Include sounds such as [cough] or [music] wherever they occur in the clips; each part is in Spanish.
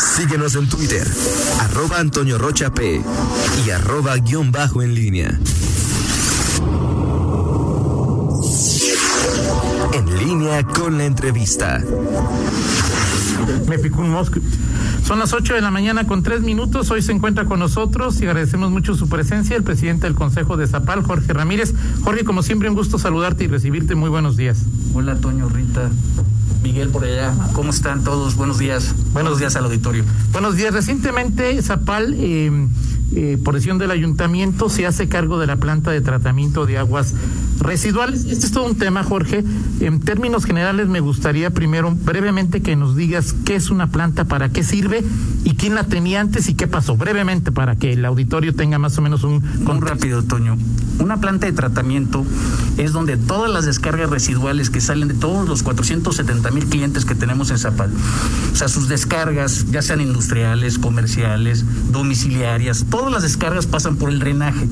Síguenos en Twitter, arroba Antonio Rocha P y arroba guion bajo en línea. En línea con la entrevista. Me picó un mosco. Son las 8 de la mañana con tres minutos. Hoy se encuentra con nosotros y agradecemos mucho su presencia el presidente del Consejo de Zapal, Jorge Ramírez. Jorge, como siempre, un gusto saludarte y recibirte. Muy buenos días. Hola, Toño, Rita. Miguel por allá, ¿cómo están todos? Buenos días. Buenos días al auditorio. Buenos días. Recientemente Zapal, eh, eh, por decisión del ayuntamiento, se hace cargo de la planta de tratamiento de aguas residuales. Este es todo un tema, Jorge. En términos generales, me gustaría primero brevemente que nos digas qué es una planta, para qué sirve y quién la tenía antes y qué pasó. Brevemente, para que el auditorio tenga más o menos un... Muy rápido, Toño. Una planta de tratamiento es donde todas las descargas residuales que salen de todos los 470 mil clientes que tenemos en Zapal, o sea, sus descargas, ya sean industriales, comerciales, domiciliarias, todas las descargas pasan por el drenaje.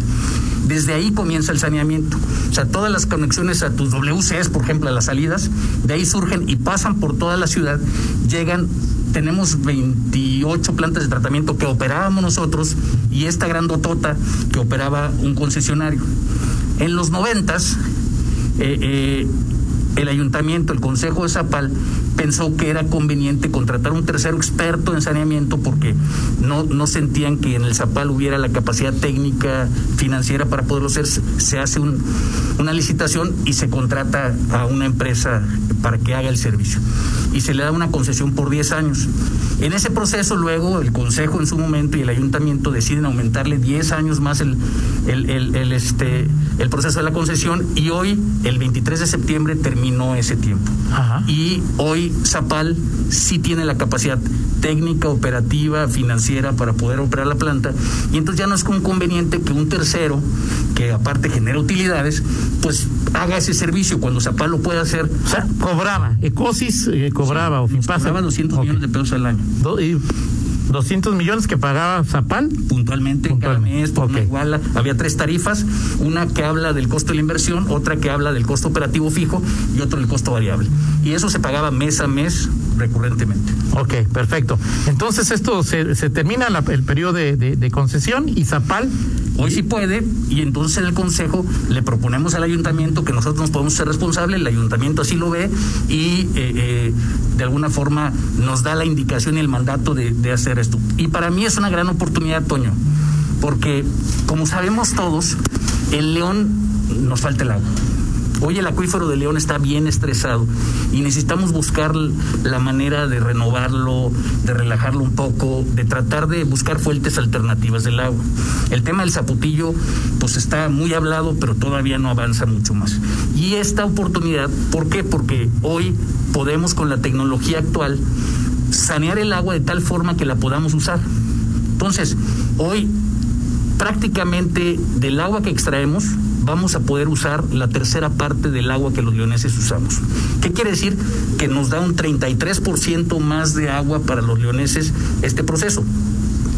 Desde ahí comienza el saneamiento. O sea, todas las conexiones a tus WCs, por ejemplo, a las salidas, de ahí surgen y pasan por toda la ciudad, llegan tenemos 28 plantas de tratamiento que operábamos nosotros y esta grandotota que operaba un concesionario. En los noventas, eh, eh, el ayuntamiento, el consejo de Zapal, pensó que era conveniente contratar un tercero experto en saneamiento porque no, no sentían que en el Zapal hubiera la capacidad técnica, financiera para poderlo hacer. Se hace un, una licitación y se contrata a una empresa para que haga el servicio. Y se le da una concesión por 10 años. En ese proceso luego el Consejo en su momento y el Ayuntamiento deciden aumentarle 10 años más el, el, el, este, el proceso de la concesión y hoy, el 23 de septiembre, terminó ese tiempo. Y hoy Zapal sí tiene la capacidad técnica, operativa, financiera para poder operar la planta y entonces ya no es conveniente que un tercero, que aparte genera utilidades, pues haga ese servicio cuando Zapal lo puede hacer. O sea, cobraba, Ecosis eh, cobraba, o FIPASA. Cobraba 200 millones de pesos al año. 200 millones que pagaba Zapal. Puntualmente, cada mes, por igual. Había tres tarifas, una que habla del costo de la inversión, otra que habla del costo operativo fijo y otro del costo variable. Y eso se pagaba mes a mes recurrentemente. Ok, perfecto. Entonces esto se, se termina el periodo de, de, concesión y Zapal hoy sí puede y entonces en el consejo le proponemos al ayuntamiento que nosotros nos podemos ser responsables, el ayuntamiento así lo ve y eh, eh, de alguna forma nos da la indicación y el mandato de, de hacer esto. Y para mí es una gran oportunidad, Toño, porque como sabemos todos, el león nos falta el agua. Hoy el acuífero de León está bien estresado y necesitamos buscar la manera de renovarlo, de relajarlo un poco, de tratar de buscar fuentes alternativas del agua. El tema del zaputillo pues está muy hablado, pero todavía no avanza mucho más. Y esta oportunidad, ¿por qué? Porque hoy podemos con la tecnología actual sanear el agua de tal forma que la podamos usar. Entonces, hoy prácticamente del agua que extraemos vamos a poder usar la tercera parte del agua que los leoneses usamos. ¿Qué quiere decir? Que nos da un 33% más de agua para los leoneses este proceso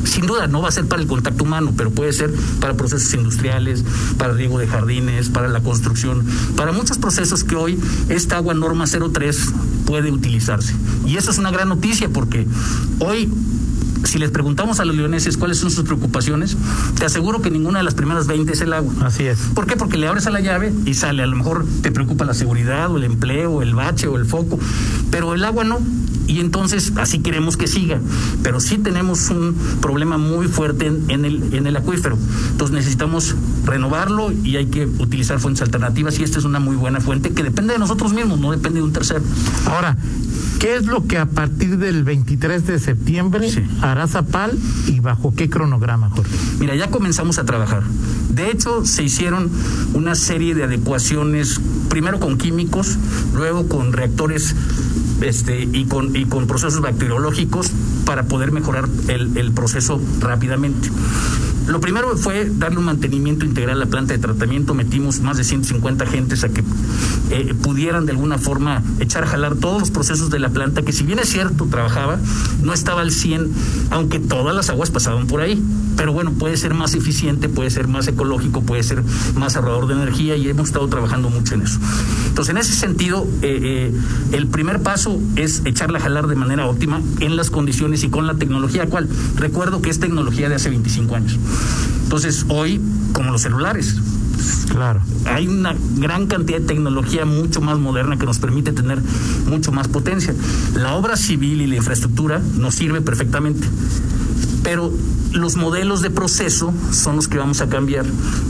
sin duda no va a ser para el contacto humano, pero puede ser para procesos industriales, para riego de jardines, para la construcción, para muchos procesos que hoy esta agua norma 03 puede utilizarse. Y eso es una gran noticia porque hoy si les preguntamos a los leoneses cuáles son sus preocupaciones, te aseguro que ninguna de las primeras 20 es el agua. Así es. ¿Por qué? Porque le abres a la llave y sale. A lo mejor te preocupa la seguridad o el empleo, o el bache o el foco, pero el agua no. Y entonces así queremos que siga. Pero sí tenemos un problema muy fuerte en, el, en el acuífero. Entonces necesitamos renovarlo y hay que utilizar fuentes alternativas y esta es una muy buena fuente que depende de nosotros mismos, no depende de un tercero. Ahora, ¿qué es lo que a partir del 23 de septiembre hará Zapal y bajo qué cronograma, Jorge? Mira, ya comenzamos a trabajar. De hecho, se hicieron una serie de adecuaciones, primero con químicos, luego con reactores este, y, con, y con procesos bacteriológicos para poder mejorar el, el proceso rápidamente. Lo primero fue darle un mantenimiento integral a la planta de tratamiento. Metimos más de 150 agentes a que eh, pudieran de alguna forma echar a jalar todos los procesos de la planta, que si bien es cierto, trabajaba, no estaba al 100, aunque todas las aguas pasaban por ahí. Pero bueno, puede ser más eficiente, puede ser más ecológico, puede ser más ahorrador de energía y hemos estado trabajando mucho en eso. Entonces, en ese sentido, eh, eh, el primer paso es echarla a jalar de manera óptima en las condiciones y con la tecnología cual recuerdo que es tecnología de hace 25 años. Entonces, hoy como los celulares, Claro. hay una gran cantidad de tecnología mucho más moderna que nos permite tener mucho más potencia. La obra civil y la infraestructura nos sirve perfectamente, pero los modelos de proceso son los que vamos a cambiar.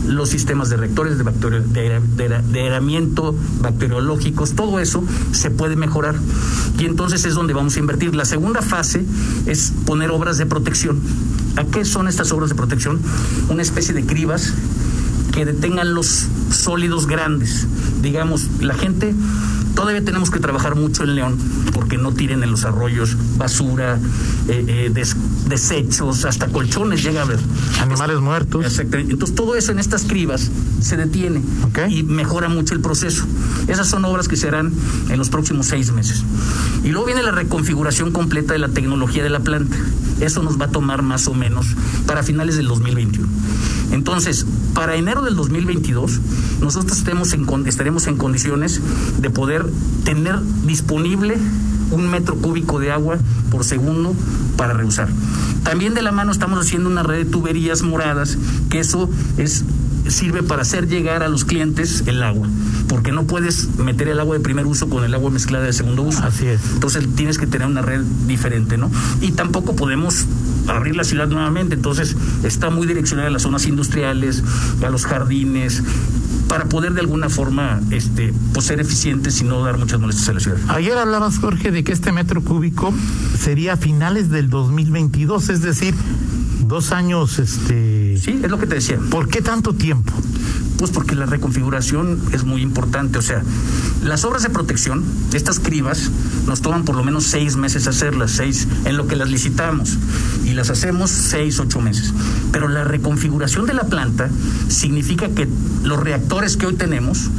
Los sistemas de reactores, de, bacterio, de, aeramiento, bacteriológicos, todo eso se puede mejorar. Y entonces es donde vamos a invertir. La segunda fase es poner obras de protección. ¿A qué son estas obras de protección? Una especie de cribas que detengan los sólidos grandes. Digamos, la gente, todavía tenemos que trabajar mucho en León, porque no tiren en los arroyos basura, eh, eh, des- desechos, hasta colchones llega a haber. Animales muertos. Exactamente. Entonces todo eso en estas cribas se detiene y mejora mucho el proceso. Esas son obras que se harán en los próximos seis meses. Y luego viene la reconfiguración completa de la tecnología de la planta. Eso nos va a tomar más o menos para finales del 2021. Entonces, para enero del 2022, nosotros estemos en estaremos en condiciones de poder tener disponible un metro cúbico de agua por segundo para reusar. También de la mano estamos haciendo una red de tuberías moradas, que eso es sirve para hacer llegar a los clientes el agua, porque no puedes meter el agua de primer uso con el agua mezclada de segundo uso. Así es. Entonces tienes que tener una red diferente, ¿no? Y tampoco podemos abrir la ciudad nuevamente, entonces está muy direccionada a las zonas industriales, a los jardines, para poder de alguna forma este, pues ser eficientes y no dar muchas molestias a la ciudad. Ayer hablabas, Jorge, de que este metro cúbico sería a finales del 2022, es decir, dos años, este... Sí, es lo que te decía. ¿Por qué tanto tiempo? Pues porque la reconfiguración es muy importante. O sea, las obras de protección, estas cribas, nos toman por lo menos seis meses hacerlas, seis en lo que las licitamos. Y las hacemos seis, ocho meses. Pero la reconfiguración de la planta significa que los reactores que hoy tenemos,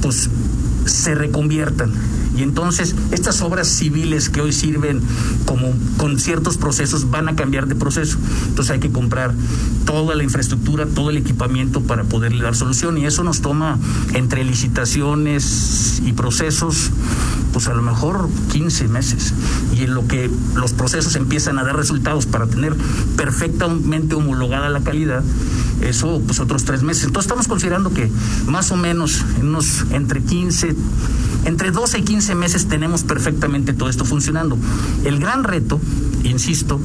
pues se reconviertan. Y entonces estas obras civiles que hoy sirven como con ciertos procesos van a cambiar de proceso. Entonces hay que comprar toda la infraestructura, todo el equipamiento para poderle dar solución. Y eso nos toma entre licitaciones y procesos, pues a lo mejor 15 meses. Y en lo que los procesos empiezan a dar resultados para tener perfectamente homologada la calidad, eso pues otros tres meses. Entonces estamos considerando que más o menos en unos entre 15, entre 12 y 15 meses tenemos perfectamente todo esto funcionando. El gran reto, insisto,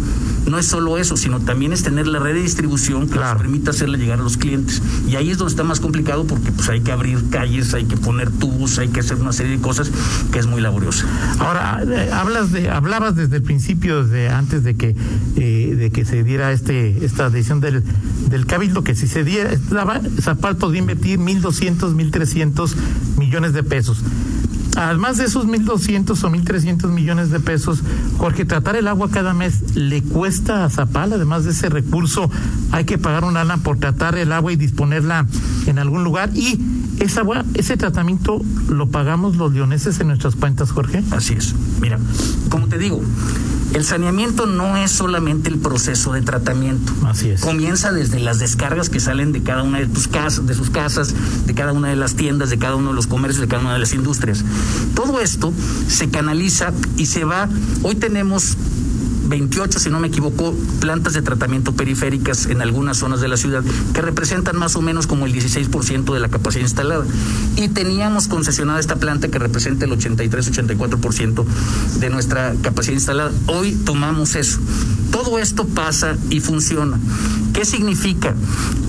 no es solo eso, sino también es tener la red de distribución que Claro. nos permita hacerle llegar a los clientes. Y ahí es donde está más complicado porque pues hay que abrir calles, hay que poner tubos, hay que hacer una serie de cosas que es muy laboriosa. Ahora, eh, hablas de, hablabas desde el principio, desde antes de que eh, de que se diera este esta decisión del, del Cabildo, que si se diera, daba, Zapal podría invertir 1.200, 1.300 millones de pesos. Además de esos 1.200 o 1.300 millones de pesos, Jorge, tratar el agua cada mes le cuesta a Zapal, además de ese recurso, hay que pagar una lana por tratar el agua y disponerla en algún lugar. Y esa agua, ese tratamiento lo pagamos los leoneses en nuestras cuentas, Jorge. Así es. Mira, como te digo, el saneamiento no es solamente el proceso de tratamiento. Así es. Comienza desde las descargas que salen de cada una de tus casas, de sus casas, de cada una de las tiendas, de cada uno de los comercios, de cada una de las industrias. Todo esto se canaliza y se va. Hoy tenemos 28, si no me equivoco, plantas de tratamiento periféricas en algunas zonas de la ciudad que representan más o menos como el 16% de la capacidad instalada. Y teníamos concesionada esta planta que representa el 83-84% de nuestra capacidad instalada. Hoy tomamos eso. Todo esto pasa y funciona. ¿Qué significa?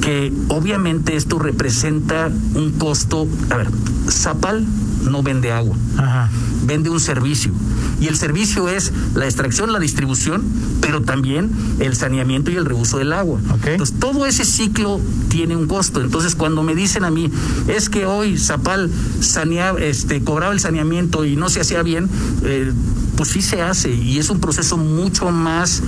Que obviamente esto representa un costo. A ver, Zapal no vende agua Ajá. vende un servicio. Y el servicio es la extracción, la distribución, pero también el saneamiento y el reuso del agua. Entonces, todo ese ciclo tiene un costo. Entonces, cuando me dicen a mí, es que hoy Zapal saneaba, este, cobraba el saneamiento y no se hacía bien, eh, pues sí se hace. Y es un proceso mucho más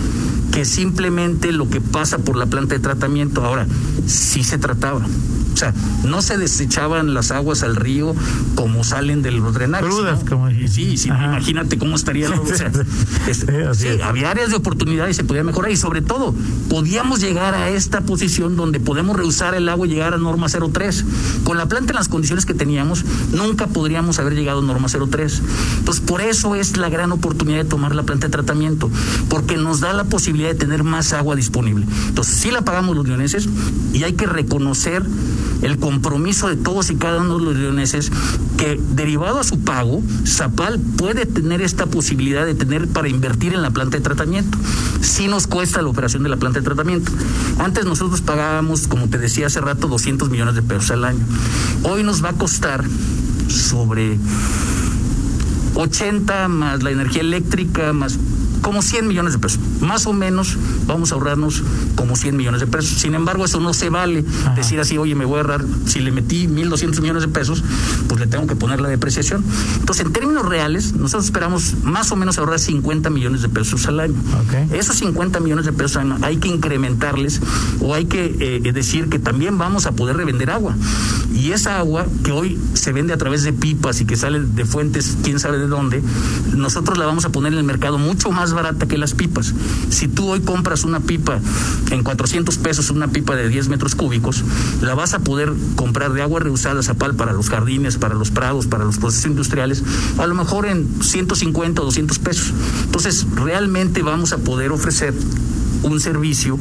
que simplemente lo que pasa por la planta de tratamiento. Ahora, sí se trataba. O sea, no se desechaban las aguas al río como salen de los drenajes. Crudas, ¿no? como. Sí, sí, imagínate cómo estaría. O sea, [laughs] sí, había áreas de oportunidad y se podía mejorar y sobre todo podíamos llegar a esta posición donde podemos reusar el agua y llegar a norma 03. Con la planta en las condiciones que teníamos, nunca podríamos haber llegado a norma 03. Entonces, por eso es la gran oportunidad de tomar la planta de tratamiento, porque nos da la posibilidad de tener más agua disponible. Entonces, sí la pagamos los leoneses y hay que reconocer el compromiso de todos y cada uno de los leoneses que derivado a su pago, Zapal puede tener esta posibilidad de tener para invertir en la planta de tratamiento. Sí nos cuesta la operación de la planta de tratamiento. Antes nosotros pagábamos, como te decía hace rato, 200 millones de pesos al año. Hoy nos va a costar sobre 80 más la energía eléctrica, más como 100 millones de pesos. Más o menos vamos a ahorrarnos como 100 millones de pesos. Sin embargo, eso no se vale decir así, oye, me voy a ahorrar, si le metí 1.200 millones de pesos, pues le tengo que poner la depreciación. Entonces, en términos reales, nosotros esperamos más o menos ahorrar 50 millones de pesos al año. Esos 50 millones de pesos al año hay que incrementarles o hay que eh, decir que también vamos a poder revender agua. Y esa agua que hoy se vende a través de pipas y que sale de fuentes, quién sabe de dónde, nosotros la vamos a poner en el mercado mucho más barata que las pipas. Si tú hoy compras una pipa en 400 pesos, una pipa de 10 metros cúbicos, la vas a poder comprar de agua reusada Zapal para los jardines, para los prados, para los procesos industriales, a lo mejor en 150 o 200 pesos. Entonces, realmente vamos a poder ofrecer un servicio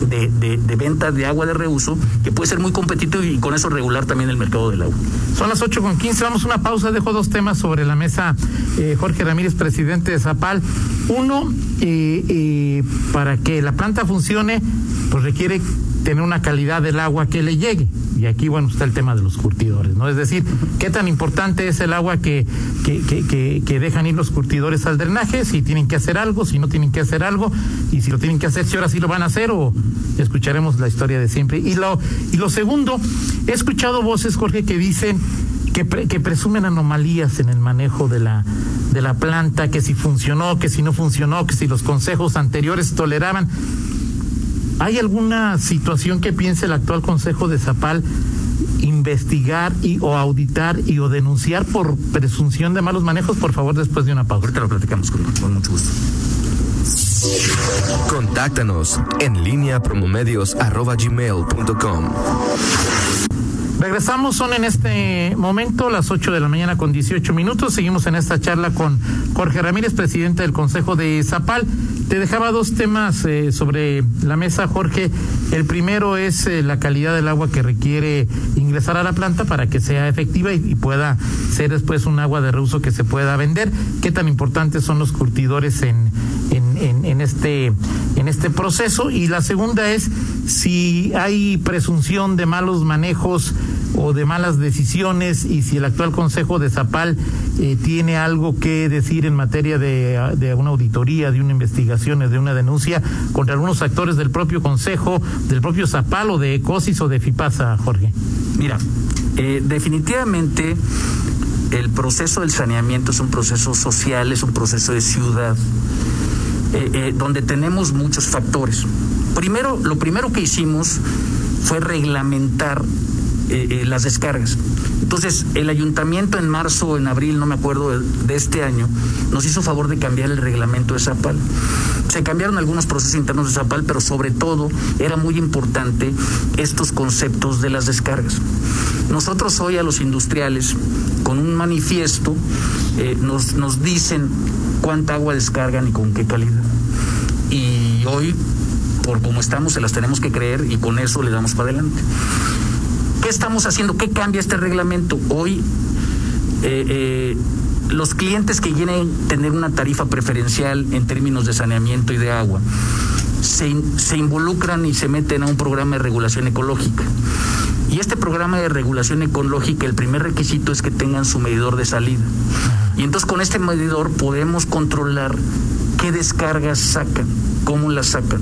de, de, venta de agua de reuso que puede ser muy competitivo y con eso regular también el mercado del agua. Son las 8 con 15, vamos a una pausa, dejo dos temas sobre la mesa. Eh, Jorge Ramírez, presidente de Zapal. Uno, eh, eh, para que la planta funcione, pues requiere tener una calidad del agua que le llegue. Y aquí, bueno, está el tema de los curtidores, ¿no? Es decir, qué tan importante es el agua que, que, que, que, dejan ir los curtidores al drenaje, si tienen que hacer algo, si no tienen que hacer algo, y si lo tienen que hacer, si ahora sí lo van a hacer, o escucharemos la historia de siempre. Y lo, y lo segundo, he escuchado voces, Jorge, que dicen que, que presumen anomalías en el manejo de la, de la planta, que si funcionó, que si no funcionó, que si los consejos anteriores toleraban. ¿Hay alguna situación que piense el actual Consejo de Zapal investigar y o auditar y o denunciar por presunción de malos manejos? Por favor, después de una pausa. Ahorita lo platicamos con, con mucho gusto. Contáctanos en línea promomedios.com. Regresamos, son en este momento las 8 de la mañana con 18 minutos. Seguimos en esta charla con Jorge Ramírez, presidente del Consejo de Zapal. Te dejaba dos temas eh, sobre la mesa, Jorge. El primero es eh, la calidad del agua que requiere ingresar a la planta para que sea efectiva y, pueda ser después un agua de reuso que se pueda vender. ¿Qué tan importantes son los curtidores en, en, en, este, en este proceso? Y la segunda es si hay presunción de malos manejos o de malas decisiones y si el actual Consejo de Zapal eh, tiene algo que decir en materia de, de, una auditoría, de una investigación, de una denuncia contra algunos actores del propio Consejo, del propio Zapal o de ECOSIS o de FIPASA, Jorge. Mira, eh, definitivamente el proceso del saneamiento es un proceso social, es un proceso de ciudad, eh, donde tenemos muchos factores. Primero, lo primero que hicimos fue reglamentar eh, eh, las descargas. Entonces, el ayuntamiento en marzo o en abril, no me acuerdo, de, este año, nos hizo favor de cambiar el reglamento de Zapal. Se cambiaron algunos procesos internos de Zapal, pero sobre todo era muy importante estos conceptos de las descargas. Nosotros hoy a los industriales, con un manifiesto, eh, nos, nos dicen cuánta agua descargan y con qué calidad. Y hoy, por como estamos, se las tenemos que creer y con eso le damos para adelante. ¿Qué estamos haciendo? ¿Qué cambia este reglamento? Hoy eh, eh, los clientes que quieren tener una tarifa preferencial en términos de saneamiento y de agua se, se involucran y se meten a un programa de regulación ecológica. Y este programa de regulación ecológica, el primer requisito es que tengan su medidor de salida. Y entonces con este medidor podemos controlar qué descargas sacan, cómo las sacan.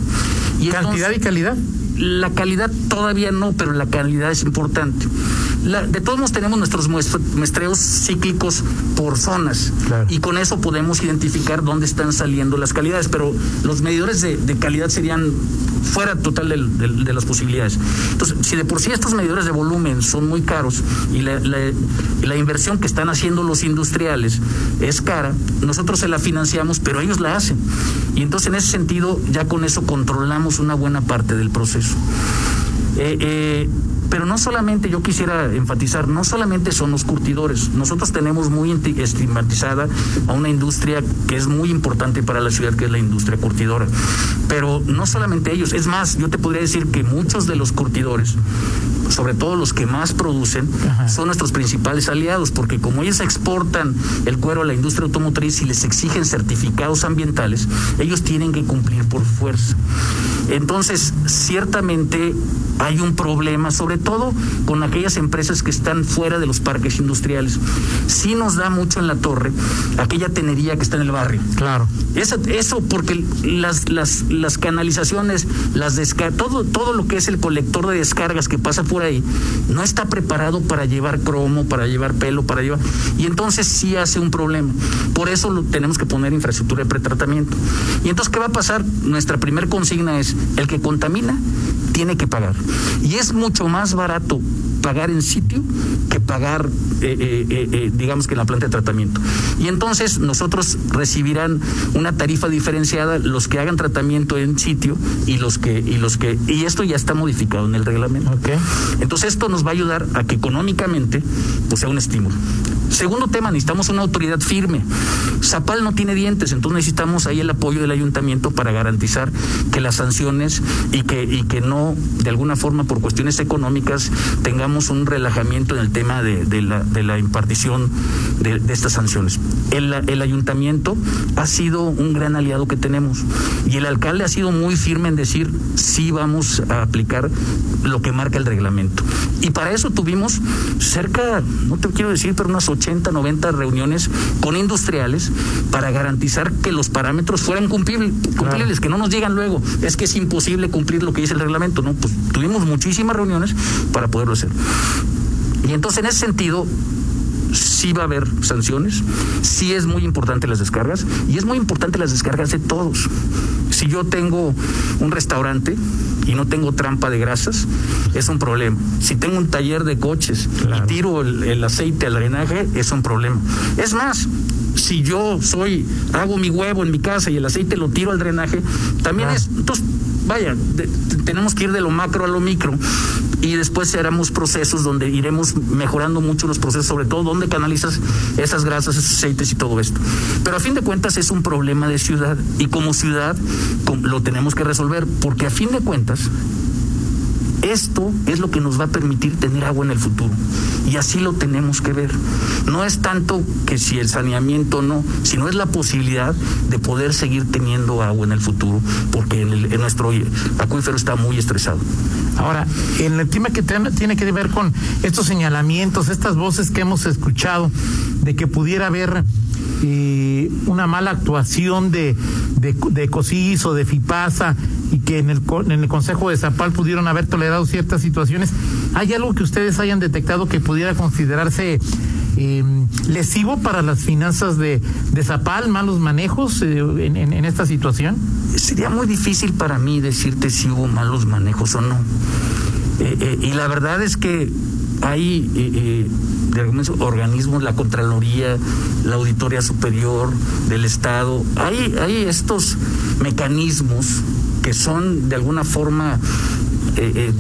¿Cantidad y calidad? La calidad todavía no, pero la calidad es importante. De todos modos tenemos nuestros muestreos cíclicos por zonas y con eso podemos identificar dónde están saliendo las calidades, pero los medidores de, calidad serían fuera total de, las posibilidades. Entonces, si de por sí estos medidores de volumen son muy caros y la, la inversión que están haciendo los industriales es cara, nosotros se la financiamos, pero ellos la hacen. Y entonces en ese sentido ya con eso controlamos una buena parte del proceso. Eh, eh, pero no solamente, yo quisiera enfatizar, no solamente son los curtidores. Nosotros tenemos muy estigmatizada a una industria que es muy importante para la ciudad, que es la industria curtidora. Pero no solamente ellos, es más, yo te podría decir que muchos de los curtidores sobre todo los que más producen, son nuestros principales aliados, porque como ellos exportan el cuero a la industria automotriz y les exigen certificados ambientales, ellos tienen que cumplir por fuerza. Entonces, ciertamente hay un problema, sobre todo con aquellas empresas que están fuera de los parques industriales. Sí nos da mucho en la torre aquella tenería que está en el barrio. Claro. Eso, eso porque las, las, las canalizaciones, las todo, todo lo que es el colector de descargas que pasa por no está preparado para llevar cromo, para llevar pelo, para llevar. Y entonces sí hace un problema. Por eso tenemos que poner infraestructura de pretratamiento. Y entonces, ¿qué va a pasar? Nuestra primera consigna es: el que contamina tiene que pagar. Y es mucho más barato pagar en sitio que pagar, eh, eh, eh, digamos que en la planta de tratamiento. Y entonces nosotros recibirán una tarifa diferenciada los que hagan tratamiento en sitio y los que y los que y esto ya está modificado en el reglamento. Entonces esto nos va a ayudar a que económicamente pues sea un estímulo. Segundo tema, necesitamos una autoridad firme. Zapal no tiene dientes, entonces necesitamos ahí el apoyo del ayuntamiento para garantizar que las sanciones y que, y que no, de alguna forma, por cuestiones económicas, tengamos un relajamiento en el tema de, la, de la, impartición de, estas sanciones. El, el, ayuntamiento ha sido un gran aliado que tenemos y el alcalde ha sido muy firme en decir sí vamos a aplicar lo que marca el reglamento. Y para eso tuvimos cerca, no te quiero decir, pero unas 80, 90 reuniones con industriales para garantizar que los parámetros fueran cumplibles, que no nos llegan luego. Es que es imposible cumplir lo que dice el reglamento. No, pues tuvimos muchísimas reuniones para poderlo hacer. Y entonces, en ese sentido, sí va a haber sanciones, sí es muy importante las descargas y es muy importante las descargas de todos. Si yo tengo un restaurante y no tengo trampa de grasas, es un problema. Si tengo un taller de coches y tiro el, aceite al drenaje, es un problema. Es más, si yo soy, hago mi huevo en mi casa y el aceite lo tiro al drenaje, también es. Entonces, vaya, tenemos que ir de lo macro a lo micro y después haremos procesos donde iremos mejorando mucho los procesos, sobre todo donde canalizas esas grasas, esos aceites y todo esto. Pero a fin de cuentas es un problema de ciudad y como ciudad lo tenemos que resolver porque a fin de cuentas esto es lo que nos va a permitir tener agua en el futuro. Y así lo tenemos que ver. No es tanto que si el saneamiento no, sino es la posibilidad de poder seguir teniendo agua en el futuro, porque en, el, nuestro acuífero está muy estresado. Ahora, en el tema que tiene que ver con estos señalamientos, estas voces que hemos escuchado, de que pudiera haber eh, una mala actuación de, de, de COSIS o de FIPASA y que en el, en el Consejo de Zapal pudieron haber tolerado ciertas situaciones. ¿Hay algo que ustedes hayan detectado que pudiera considerarse em, lesivo para las finanzas de, de Zapal, malos manejos eh, en, esta situación? Sería muy difícil para mí decirte si hubo malos manejos o no. Eh, eh, y la verdad es que hay de algunos organismos, la Contraloría, la Auditoría Superior del Estado, hay, estos mecanismos que son de alguna forma, eh, eh,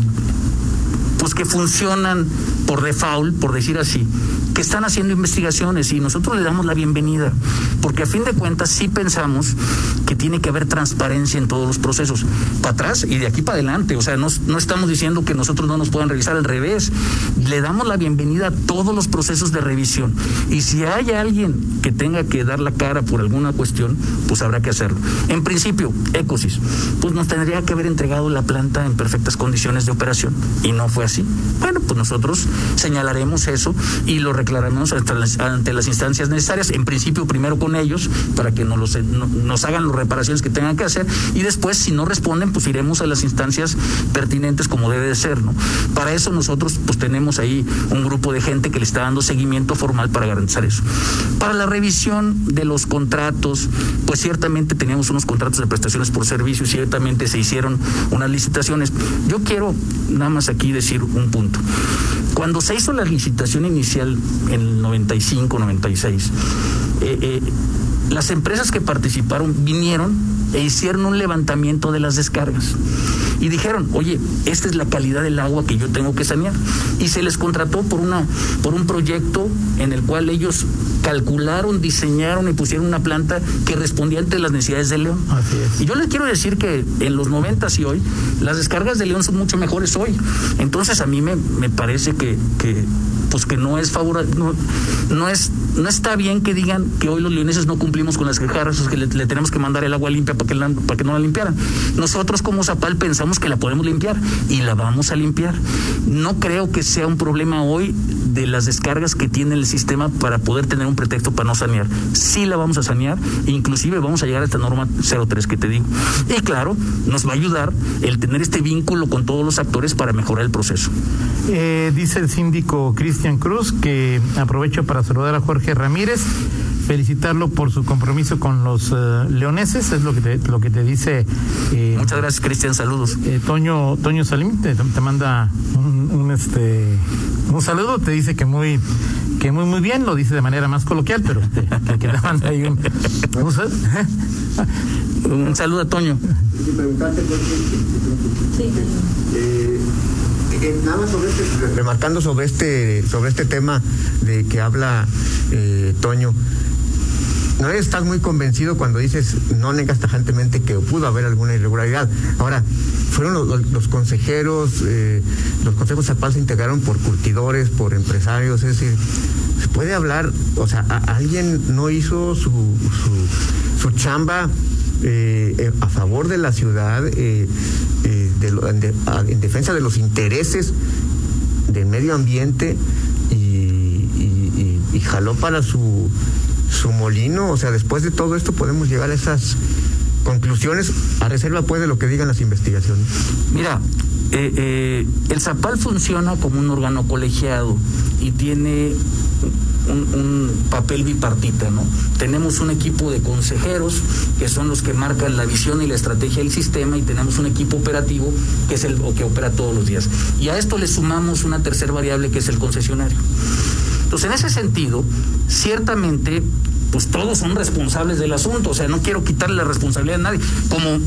pues que funcionan por default, por decir así, que están haciendo investigaciones y nosotros le damos la bienvenida, porque a fin de cuentas sí pensamos que tiene que haber transparencia en todos los procesos, para atrás y de aquí para adelante, o sea, no, no estamos diciendo que nosotros no nos puedan revisar, al revés, le damos la bienvenida a todos los procesos de revisión. Y si hay alguien que tenga que dar la cara por alguna cuestión, pues habrá que hacerlo. En principio, Ecosis, pues nos tendría que haber entregado la planta en perfectas condiciones de operación. Y no fue así. Bueno, pues nosotros señalaremos eso y lo reclamamos ante las, instancias necesarias, en principio primero con ellos, para que nos, los, nos hagan los reparaciones que tengan que hacer y después, si no responden, pues iremos a las instancias pertinentes como debe de ser, ¿no? Para eso nosotros pues tenemos ahí un grupo de gente que le está dando seguimiento formal para garantizar eso. Para la revisión de los contratos, pues ciertamente teníamos unos contratos de prestaciones por servicio ciertamente se hicieron unas licitaciones. Yo quiero nada más aquí decir un punto. Cuando se hizo la licitación inicial en el 95, 96, eh, eh, las empresas que participaron vinieron e hicieron un levantamiento de las descargas y dijeron, oye, esta es la calidad del agua que yo tengo que sanear. Y se les contrató por, una, por un proyecto en el cual ellos calcularon, diseñaron y pusieron una planta que respondía ante las necesidades de León. Y yo les quiero decir que en los 90 y hoy, las descargas de León son mucho mejores hoy. Entonces a mí me, me parece que, que pues que no es favorable, no, no, es, no está bien que digan que hoy los leoneses no cumplimos con las quejas, que le, tenemos que mandar el agua limpia para que, para que no la limpiaran. Nosotros como Zapal pensamos que la podemos limpiar y la vamos a limpiar. No creo que sea un problema hoy de las descargas que tiene el sistema para poder tener un pretexto para no sanear. Sí la vamos a sanear, inclusive vamos a llegar a esta norma 03 que te digo. Y claro, nos va a ayudar el tener este vínculo con todos los actores para mejorar el proceso. Eh, dice el síndico Cristian Cruz que aprovecho para saludar a Jorge Ramírez, felicitarlo por su compromiso con los eh, leoneses, es lo que te, lo que te dice. Eh, Muchas gracias, Cristian, saludos. Toño, Toño Salim te, manda un, este un saludo, te dice que muy que muy muy bien, lo dice de manera más coloquial, pero que, te manda ahí un, un, saludo a Toño. Sí. Eh, nada sobre este, remarcando sobre este, sobre este tema de que habla eh, Toño. No estás muy convencido cuando dices, no negas tajantemente que pudo haber alguna irregularidad. Ahora, fueron los, consejeros, eh, los consejos paz se integraron por curtidores, por empresarios, es decir, se puede hablar, o sea, alguien no hizo su, su, chamba eh, a favor de la ciudad, eh, eh, en, defensa de los intereses del medio ambiente y, jaló para su, su molino. O sea, después de todo esto podemos llegar a esas conclusiones a reserva pues de lo que digan las investigaciones. Mira, el ZAPAL funciona como un órgano colegiado y tiene un, papel bipartita, ¿no? Tenemos un equipo de consejeros que son los que marcan la visión y la estrategia del sistema y tenemos un equipo operativo que es el que opera todos los días. Y a esto le sumamos una tercera variable que es el concesionario. Entonces, en ese sentido, ciertamente, pues todos son responsables del asunto, o sea, no quiero quitarle la responsabilidad a nadie, como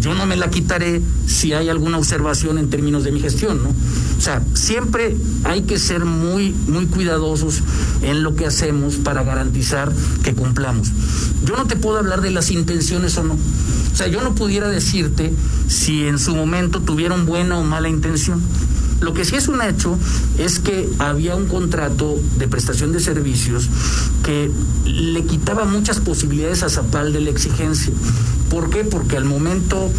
yo no me la quitaré si hay alguna observación en términos de mi gestión, ¿no? O sea, siempre hay que ser muy, muy cuidadosos en lo que hacemos para garantizar que cumplamos. Yo no te puedo hablar de las intenciones o no. O sea, yo no pudiera decirte si en su momento tuvieron buena o mala intención. Lo que sí es un hecho es que había un contrato de prestación de servicios que le quitaba muchas posibilidades a Zapal de la exigencia. ¿Por qué? Porque al momento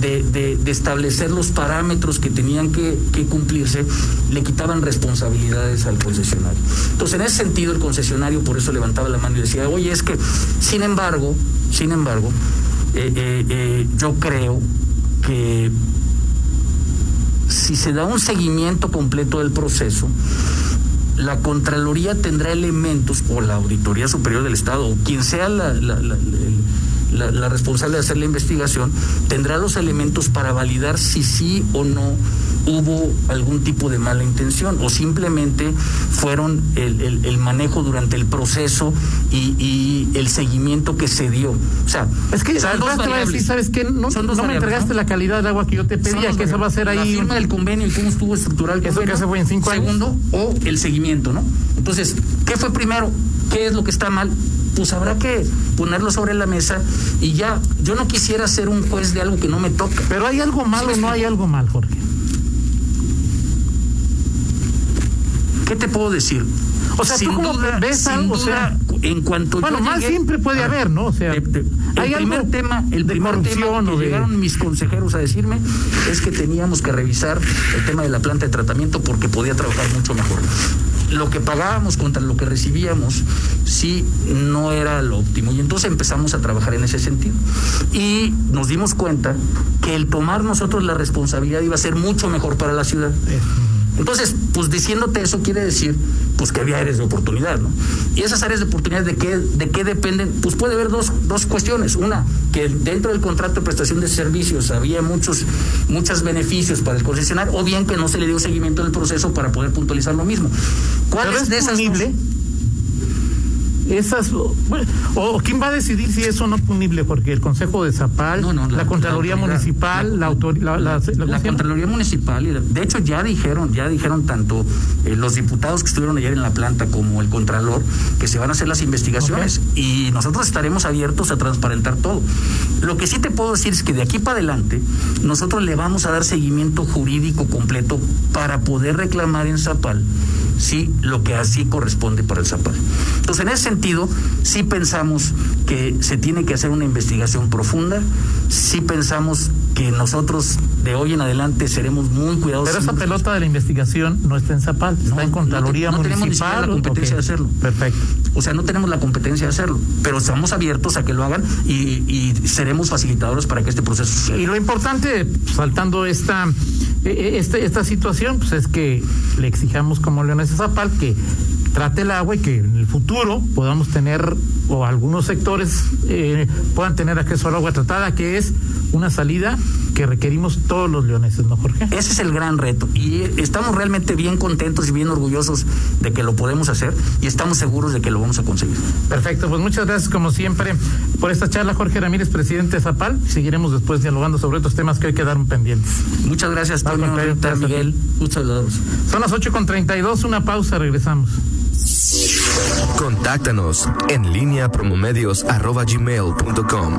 de, establecer los parámetros que tenían que, cumplirse, le quitaban responsabilidades al concesionario. Entonces, en ese sentido, el concesionario por eso levantaba la mano y decía, oye, es que, sin embargo, sin embargo, eh, eh, eh, yo creo que si se da un seguimiento completo del proceso, la Contraloría tendrá elementos, o la Auditoría Superior del Estado, o quien sea la, la, responsable de hacer la investigación tendrá los elementos para validar si sí o no hubo algún tipo de mala intención o simplemente fueron el, manejo durante el proceso y, el seguimiento que se dio. O sea, es que son dos decir, ¿sabes qué? No, no me entregaste la calidad del agua que yo te pedía, que eso va a ser ahí. La firma del convenio y cómo estuvo estructural el Eso que se fue en cinco Segundo, o el seguimiento, ¿no? Entonces, ¿qué fue primero? ¿Qué es lo que está mal? pues habrá que ponerlo sobre la mesa y ya, yo no quisiera ser un juez de algo que no me toca. Pero hay algo malo o no hay algo mal, Jorge. ¿Qué te puedo decir? O sea, tú como ves algo, o sea, en cuanto bueno, mal siempre puede haber, ¿no? O sea, el primer tema, el primer tema que llegaron mis consejeros a decirme es que teníamos que revisar el tema de la planta de tratamiento porque podía trabajar mucho mejor. lo que pagábamos contra lo que recibíamos sí no era lo óptimo. Y entonces empezamos a trabajar en ese sentido. Y nos dimos cuenta que el tomar nosotros la responsabilidad iba a ser mucho mejor para la ciudad. Entonces, pues diciéndote eso quiere decir pues que había áreas de oportunidad, ¿no? Y esas áreas de oportunidad de qué de qué dependen, pues puede haber dos, dos cuestiones, una que dentro del contrato de prestación de servicios había muchos muchos beneficios para el concesionario o bien que no se le dio seguimiento en el proceso para poder puntualizar lo mismo. ¿Cuál es de esas punible? Esas o, quién va a decidir si eso no es punible porque el Consejo de Zapal, la, Contraloría Municipal, la, la, Contraloría Municipal, de hecho ya dijeron, ya dijeron tanto eh, los diputados que estuvieron ayer en la planta como el Contralor que se van a hacer las investigaciones y nosotros estaremos abiertos a transparentar todo. Lo que sí te puedo decir es que de aquí para adelante nosotros le vamos a dar seguimiento jurídico completo para poder reclamar en Zapal sí lo que así corresponde para el Zapal. Entonces, en ese sentido, sí pensamos que se tiene que hacer una investigación profunda, sí pensamos que nosotros de hoy en adelante seremos muy cuidadosos. Pero esa pelota de la investigación no está en Zapal, está en Contraloría no, tenemos Municipal. la competencia de hacerlo. Perfecto. O sea, no tenemos la competencia de hacerlo, pero estamos abiertos a que lo hagan y, seremos facilitadores para que este proceso suceda. Y lo importante, saltando esta, este, esta situación, pues es que le exijamos como Leones Zapal que trate el agua y que en el futuro podamos tener, o algunos sectores eh, puedan tener acceso al agua tratada, que es una salida que requerimos todos los leoneses, ¿no, Jorge? Ese es el gran reto y estamos realmente bien contentos y bien orgullosos de que lo podemos hacer y estamos seguros de que lo vamos a conseguir. Perfecto, pues muchas gracias como siempre por esta charla, Jorge Ramírez, presidente de Zapal. Seguiremos después dialogando sobre estos temas que hoy quedaron pendientes. Muchas gracias, Toño, Miguel. Muchas gracias. Son las 8.32, una pausa, regresamos. Contáctanos en línea promomedios.com.